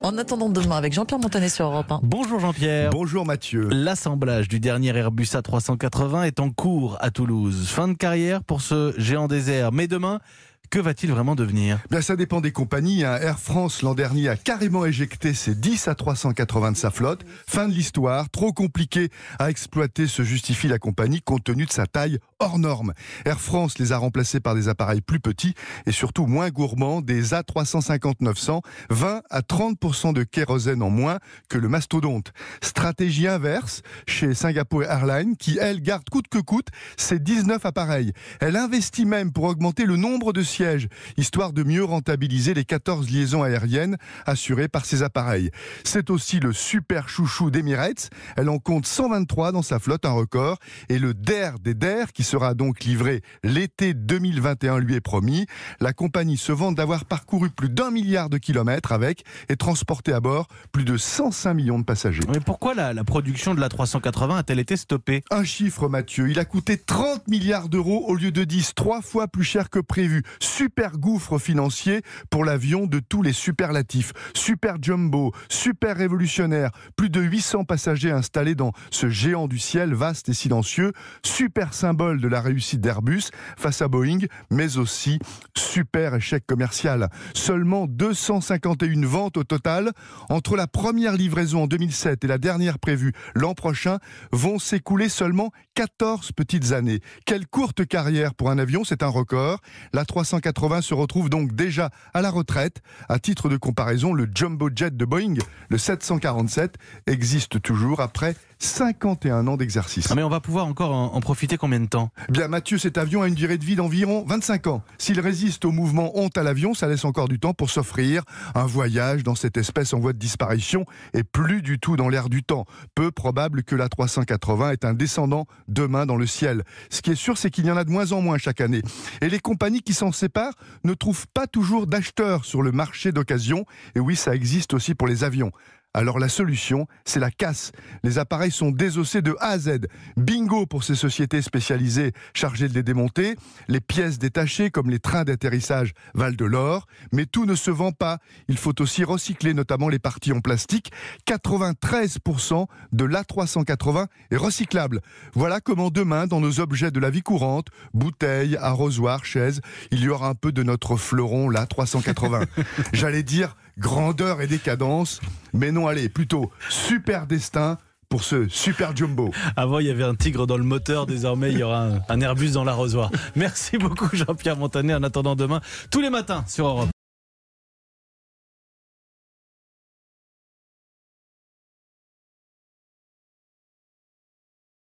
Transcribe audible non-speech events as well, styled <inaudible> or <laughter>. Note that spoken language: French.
En attendant demain avec Jean-Pierre Montanet sur Europe 1. Bonjour Jean-Pierre. Bonjour Mathieu. L'assemblage du dernier Airbus A380 est en cours à Toulouse. Fin de carrière pour ce géant désert. Mais demain, que va-t-il vraiment devenir? Bien, ça dépend des compagnies. hein. Air France l'an dernier a carrément éjecté ses 10 à 380 de sa flotte. Fin de l'histoire. Trop compliqué à exploiter, se justifie la compagnie compte tenu de sa taille hors norme. Air France les a remplacés par des appareils plus petits et surtout moins gourmands, des A350-900, 20 à 30% de kérosène en moins que le mastodonte. Stratégie inverse chez Singapore Airlines qui, elle, garde coûte que coûte ses 19 appareils. Elle investit même pour augmenter le nombre de sièges, histoire de mieux rentabiliser les 14 liaisons aériennes assurées par ces appareils. C'est aussi le super chouchou d'Emirates. Elle en compte 123 dans sa flotte, un record. Et le DER des DER, qui sera donc livré l'été 2021, lui est promis. La compagnie se vante d'avoir parcouru plus d'un milliard de kilomètres avec et transporté à bord plus de 105 millions de passagers. Mais pourquoi la, la production de l'A380 a-t-elle été stoppée? Un chiffre, Mathieu. Il a coûté 30 milliards d'euros au lieu de 10, trois fois plus cher que prévu. Super gouffre financier pour l'avion de tous les superlatifs. Super jumbo, super révolutionnaire, plus de 800 passagers installés dans ce géant du ciel vaste et silencieux. Super symbole de la réussite d'Airbus face à Boeing, mais aussi super échec commercial. Seulement 251 ventes au total. Entre la première livraison en 2007 et la dernière prévue l'an prochain, vont s'écouler seulement 14 petites années. Quelle courte carrière pour un avion, c'est un record. La 380 se retrouve donc déjà à la retraite. À titre de comparaison, le jumbo jet de Boeing, le 747, existe toujours après 51 ans d'exercice. Ah, Mais on va pouvoir encore en, en profiter combien de temps? Bien, Mathieu, cet avion a une durée de vie d'environ 25 ans. S'il résiste au mouvement honte à l'avion, ça laisse encore du temps pour s'offrir un voyage dans cette espèce en voie de disparition et plus du tout dans l'air du temps. Peu probable que la 380 est un descendant demain dans le ciel. Ce qui est sûr, c'est qu'il y en a de moins en moins chaque année. Et les compagnies qui s'en séparent ne trouvent pas toujours d'acheteurs sur le marché d'occasion. Et oui, ça existe aussi pour les avions. Alors la solution, c'est la casse. Les appareils sont désossés de A à Z. Bingo pour ces sociétés spécialisées chargées de les démonter. Les pièces détachées, comme les trains d'atterrissage, valent de l'or. Mais tout ne se vend pas. Il faut aussi recycler notamment les parties en plastique. 93% de l'A380 est recyclable. Voilà comment demain, dans nos objets de la vie courante, bouteilles, arrosoirs, chaises, il y aura un peu de notre fleuron, l'A380. <laughs> J'allais dire grandeur et décadence, mais non, allez, plutôt super destin pour ce super jumbo. Avant, il y avait un tigre dans le moteur. Désormais, il y aura un, Airbus dans l'arrosoir. Merci beaucoup, Jean-Pierre Montanet. En attendant demain, tous les matins sur Europe.